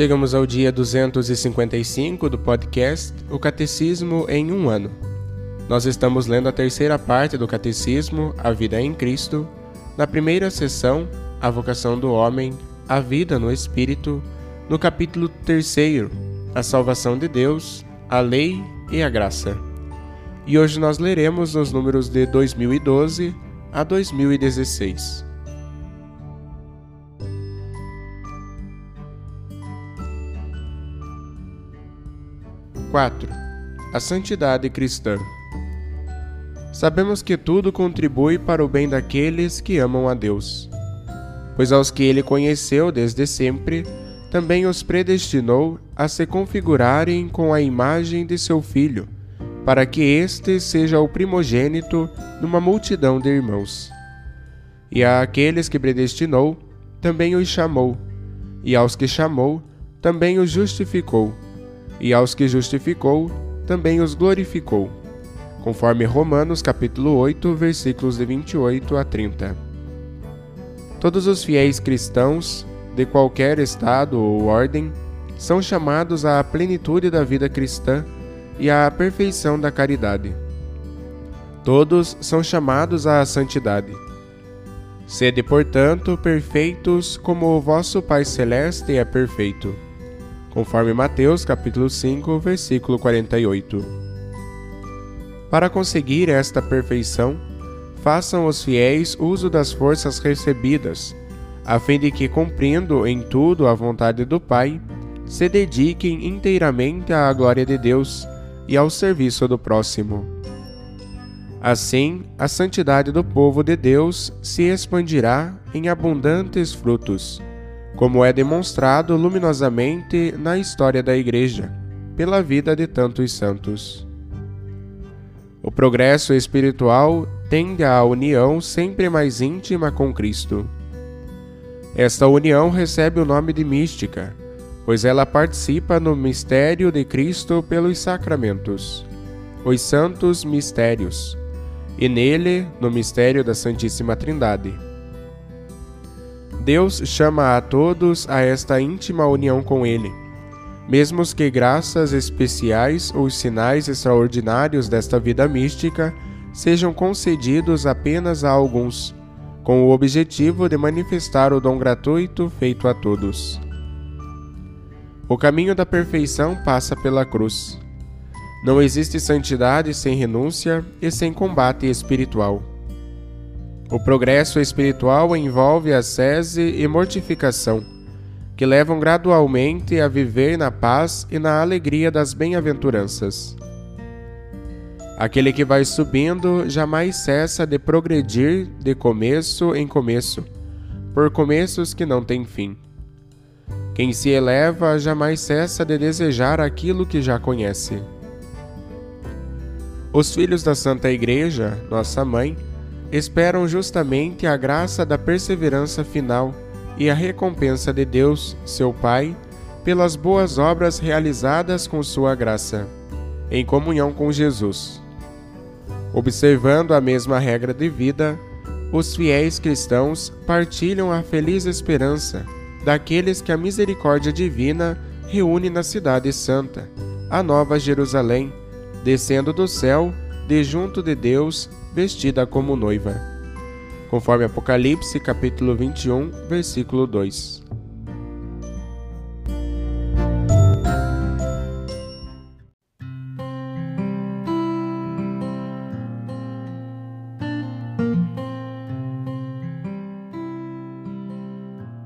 Chegamos ao dia 255 do podcast O Catecismo em um ano. Nós estamos lendo a terceira parte do Catecismo, A Vida em Cristo, na primeira sessão, A Vocação do Homem, A Vida no Espírito, no capítulo terceiro, A Salvação de Deus, a Lei e a Graça. E hoje nós leremos os números de 2012 a 2016. 4. A santidade cristã. Sabemos que tudo contribui para o bem daqueles que amam a Deus. Pois aos que ele conheceu desde sempre, também os predestinou a se configurarem com a imagem de seu Filho, para que este seja o primogênito numa multidão de irmãos. E a aqueles que predestinou, também os chamou, e aos que chamou, também os justificou e aos que justificou, também os glorificou. Conforme Romanos capítulo 8, versículos de 28 a 30. Todos os fiéis cristãos, de qualquer estado ou ordem, são chamados à plenitude da vida cristã e à perfeição da caridade. Todos são chamados à santidade. Sede, portanto, perfeitos como o vosso Pai Celeste é perfeito conforme Mateus capítulo 5, versículo 48. Para conseguir esta perfeição, façam os fiéis uso das forças recebidas, a fim de que, cumprindo em tudo a vontade do Pai, se dediquem inteiramente à glória de Deus e ao serviço do próximo. Assim, a santidade do povo de Deus se expandirá em abundantes frutos como é demonstrado luminosamente na história da Igreja, pela vida de tantos santos. O progresso espiritual tende à união sempre mais íntima com Cristo. Esta união recebe o nome de mística, pois ela participa no mistério de Cristo pelos sacramentos, os santos mistérios, e nele no mistério da Santíssima Trindade. Deus chama a todos a esta íntima união com Ele, mesmo que graças especiais ou sinais extraordinários desta vida mística sejam concedidos apenas a alguns, com o objetivo de manifestar o dom gratuito feito a todos. O caminho da perfeição passa pela cruz. Não existe santidade sem renúncia e sem combate espiritual. O progresso espiritual envolve ascese e mortificação, que levam gradualmente a viver na paz e na alegria das bem-aventuranças. Aquele que vai subindo jamais cessa de progredir de começo em começo, por começos que não têm fim. Quem se eleva jamais cessa de desejar aquilo que já conhece. Os filhos da Santa Igreja, nossa mãe, esperam justamente a graça da perseverança final e a recompensa de Deus, seu Pai, pelas boas obras realizadas com Sua graça, em comunhão com Jesus. Observando a mesma regra de vida, os fiéis cristãos partilham a feliz esperança daqueles que a misericórdia divina reúne na Cidade Santa, a Nova Jerusalém, descendo do céu, de junto de Deus vestida como noiva. conforme Apocalipse capítulo 21, versículo 2.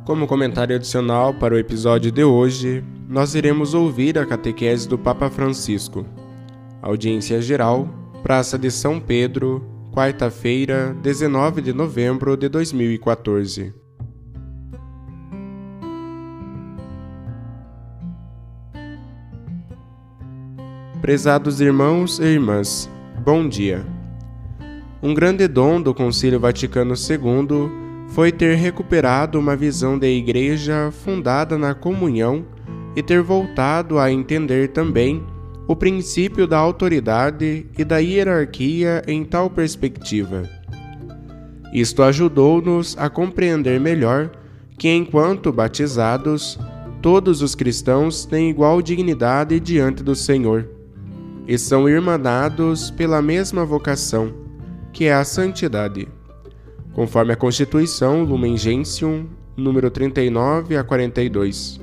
Como comentário adicional para o episódio de hoje, nós iremos ouvir a catequese do Papa Francisco. Audiência geral, Praça de São Pedro, quarta-feira, 19 de novembro de 2014. Prezados irmãos e irmãs, bom dia. Um grande dom do Concílio Vaticano II foi ter recuperado uma visão da Igreja fundada na comunhão e ter voltado a entender também o princípio da autoridade e da hierarquia em tal perspectiva. Isto ajudou-nos a compreender melhor que, enquanto batizados, todos os cristãos têm igual dignidade diante do Senhor e são irmanados pela mesma vocação, que é a santidade conforme a Constituição Lumen Gentium, número 39 a 42.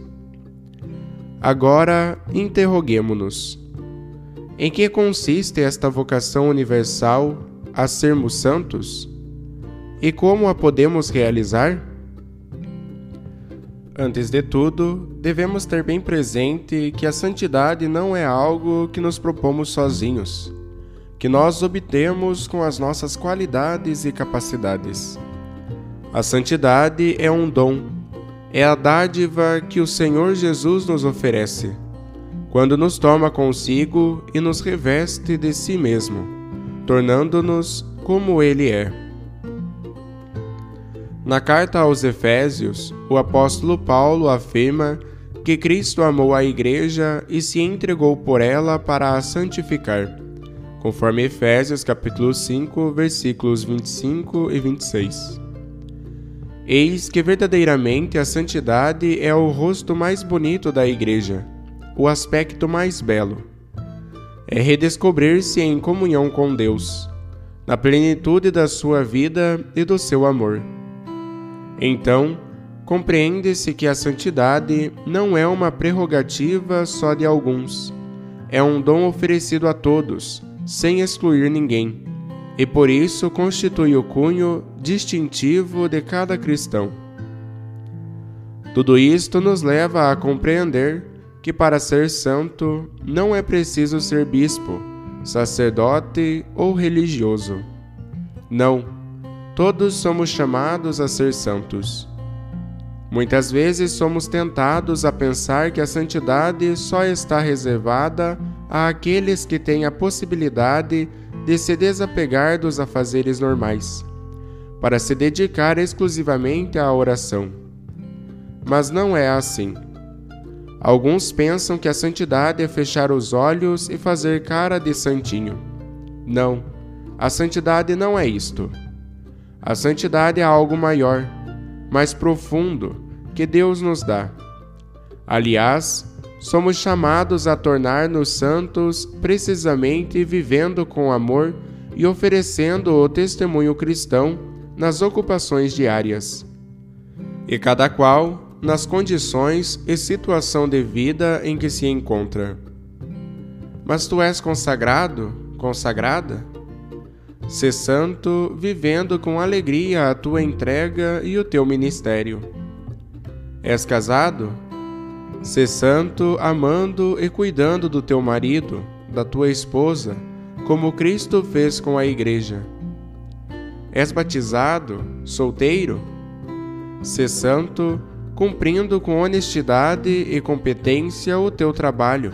Agora, interroguemo-nos. Em que consiste esta vocação universal a sermos santos? E como a podemos realizar? Antes de tudo, devemos ter bem presente que a santidade não é algo que nos propomos sozinhos que nós obtemos com as nossas qualidades e capacidades. A santidade é um dom, é a dádiva que o Senhor Jesus nos oferece, quando nos toma consigo e nos reveste de si mesmo, tornando-nos como Ele é. Na carta aos Efésios, o apóstolo Paulo afirma que Cristo amou a Igreja e se entregou por ela para a santificar conforme Efésios capítulo 5, versículos 25 e 26. Eis que verdadeiramente a santidade é o rosto mais bonito da igreja, o aspecto mais belo. É redescobrir-se em comunhão com Deus, na plenitude da sua vida e do seu amor. Então, compreende-se que a santidade não é uma prerrogativa só de alguns, é um dom oferecido a todos sem excluir ninguém, e por isso constitui o cunho distintivo de cada cristão. Tudo isto nos leva a compreender que para ser santo não é preciso ser bispo, sacerdote ou religioso. Não, todos somos chamados a ser santos. Muitas vezes somos tentados a pensar que a santidade só está reservada àqueles que têm a possibilidade de se desapegar dos afazeres normais, para se dedicar exclusivamente à oração. Mas não é assim. Alguns pensam que a santidade é fechar os olhos e fazer cara de santinho. Não, a santidade não é isto. A santidade é algo maior, mais profundo, que Deus nos dá. Aliás, somos chamados a tornar-nos santos precisamente vivendo com amor e oferecendo o testemunho cristão nas ocupações diárias. E cada qual nas condições e situação de vida em que se encontra. Mas tu és consagrado, consagrada? Sê santo, vivendo com alegria a tua entrega e o teu ministério. És casado? Sê santo, amando e cuidando do teu marido, da tua esposa, como Cristo fez com a Igreja. És batizado, solteiro? Sê santo, cumprindo com honestidade e competência o teu trabalho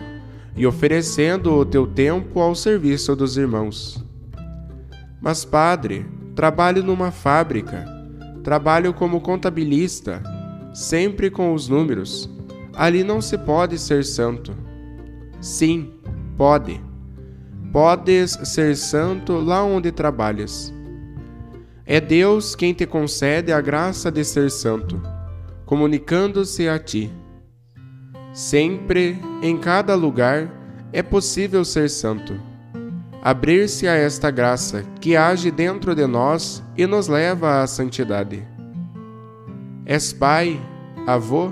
e oferecendo o teu tempo ao serviço dos irmãos. Mas, padre, trabalho numa fábrica, trabalho como contabilista, sempre com os números ali não se pode ser santo. Sim, pode. Podes ser santo lá onde trabalhas. É Deus quem te concede a graça de ser santo, comunicando-se a ti. Sempre, em cada lugar, é possível ser santo. abrir-se a esta graça que age dentro de nós e nos leva à santidade. És pai, avô,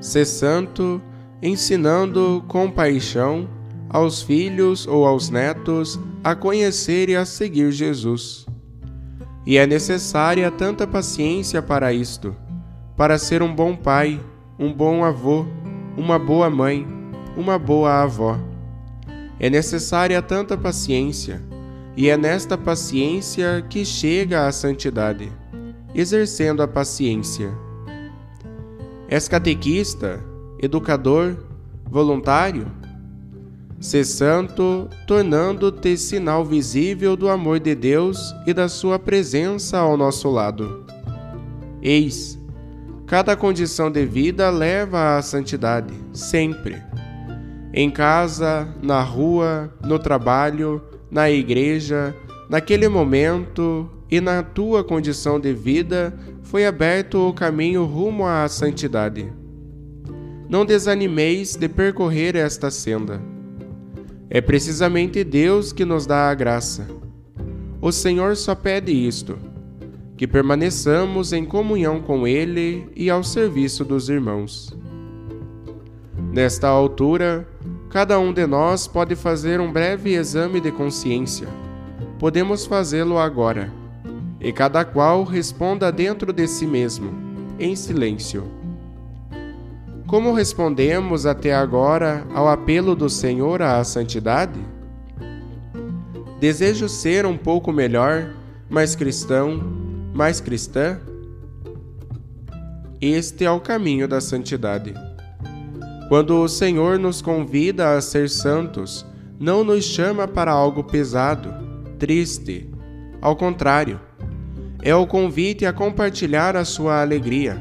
ser santo, ensinando com paixão aos filhos ou aos netos a conhecer e a seguir Jesus. E é necessária tanta paciência para isto, para ser um bom pai, um bom avô, uma boa mãe, uma boa avó. É necessária tanta paciência, e é nesta paciência que chega a santidade, exercendo a paciência. És catequista, educador, voluntário? Ser santo, tornando-te sinal visível do amor de Deus e da sua presença ao nosso lado. Eis, cada condição de vida leva à santidade, sempre em casa, na rua, no trabalho, na igreja, naquele momento e na tua condição de vida foi aberto o caminho rumo à santidade. Não desanimeis de percorrer esta senda. É precisamente Deus que nos dá a graça. O Senhor só pede isto: que permaneçamos em comunhão com Ele e ao serviço dos irmãos. Nesta altura, Cada um de nós pode fazer um breve exame de consciência. Podemos fazê-lo agora. E cada qual responda dentro de si mesmo, em silêncio. Como respondemos até agora ao apelo do Senhor à santidade? Desejo ser um pouco melhor, mais cristão, mais cristã? Este é o caminho da santidade. Quando o Senhor nos convida a ser santos, não nos chama para algo pesado, triste. Ao contrário, é o convite a compartilhar a sua alegria,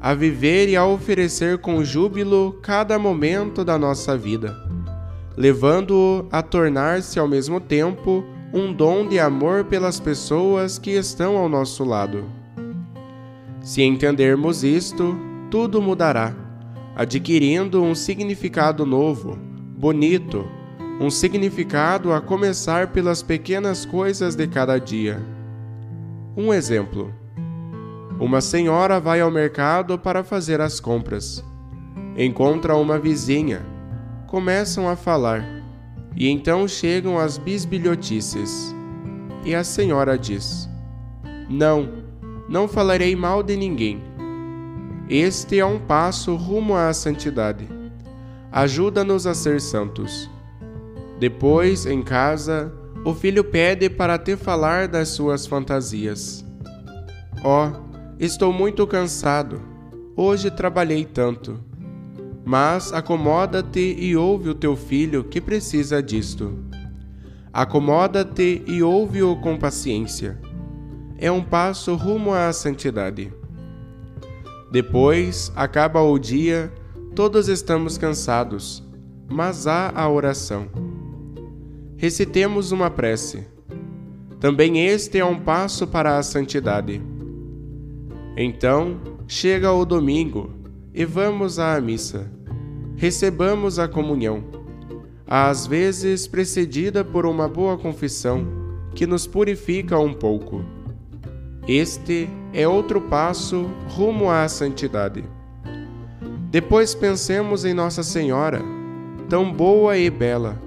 a viver e a oferecer com júbilo cada momento da nossa vida, levando-o a tornar-se ao mesmo tempo um dom de amor pelas pessoas que estão ao nosso lado. Se entendermos isto, tudo mudará adquirindo um significado novo, bonito, um significado a começar pelas pequenas coisas de cada dia. Um exemplo: uma senhora vai ao mercado para fazer as compras. Encontra uma vizinha, começam a falar, e então chegam as bisbilhotices. E a senhora diz: Não, não falarei mal de ninguém este é um passo rumo à santidade. Ajuda-nos a ser santos. Depois, em casa, o filho pede para te falar das suas fantasias. Ó, oh, estou muito cansado. Hoje trabalhei tanto. Mas acomoda-te e ouve o teu filho que precisa disto. Acomoda-te e ouve-o com paciência. É um passo rumo à santidade. Depois acaba o dia, todos estamos cansados, mas há a oração. Recitemos uma prece. Também este é um passo para a santidade. Então, chega o domingo e vamos à missa. Recebamos a comunhão, às vezes precedida por uma boa confissão que nos purifica um pouco. Este é outro passo rumo à santidade. Depois pensemos em Nossa Senhora, tão boa e bela,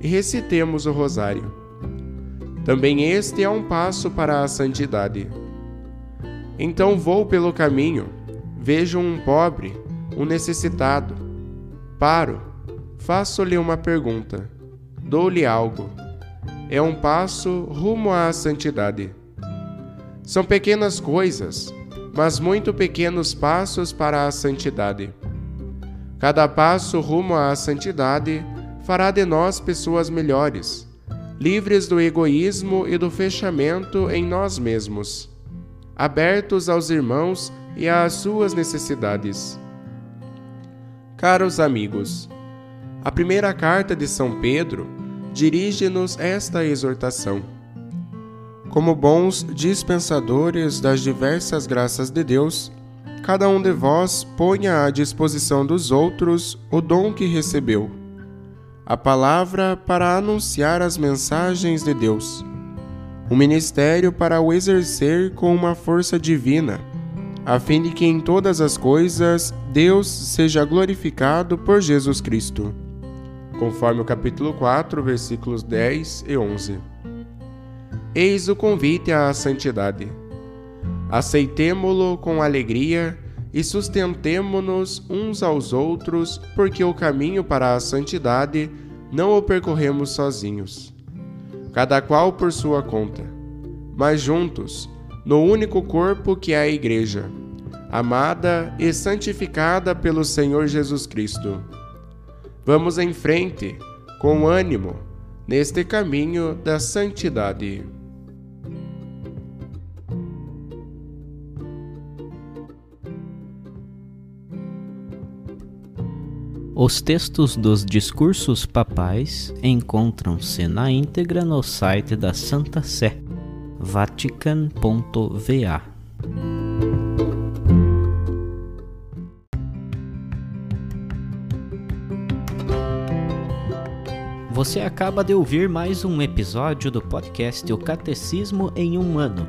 e recitemos o Rosário. Também este é um passo para a santidade. Então vou pelo caminho, vejo um pobre, um necessitado. Paro, faço-lhe uma pergunta, dou-lhe algo. É um passo rumo à santidade. São pequenas coisas, mas muito pequenos passos para a santidade. Cada passo rumo à santidade fará de nós pessoas melhores, livres do egoísmo e do fechamento em nós mesmos, abertos aos irmãos e às suas necessidades. Caros amigos, a primeira carta de São Pedro dirige-nos esta exortação como bons dispensadores das diversas graças de Deus, cada um de vós ponha à disposição dos outros o dom que recebeu, a palavra para anunciar as mensagens de Deus, um ministério para o exercer com uma força divina, a fim de que em todas as coisas Deus seja glorificado por Jesus Cristo. Conforme o capítulo 4, versículos 10 e 11. Eis o convite à santidade. Aceitemo-lo com alegria e sustentemo-nos uns aos outros, porque o caminho para a santidade não o percorremos sozinhos, cada qual por sua conta, mas juntos, no único corpo que é a Igreja, amada e santificada pelo Senhor Jesus Cristo. Vamos em frente, com ânimo, neste caminho da santidade. Os textos dos discursos papais encontram-se na íntegra no site da Santa Sé, vatican.va. Você acaba de ouvir mais um episódio do podcast O Catecismo em um Ano.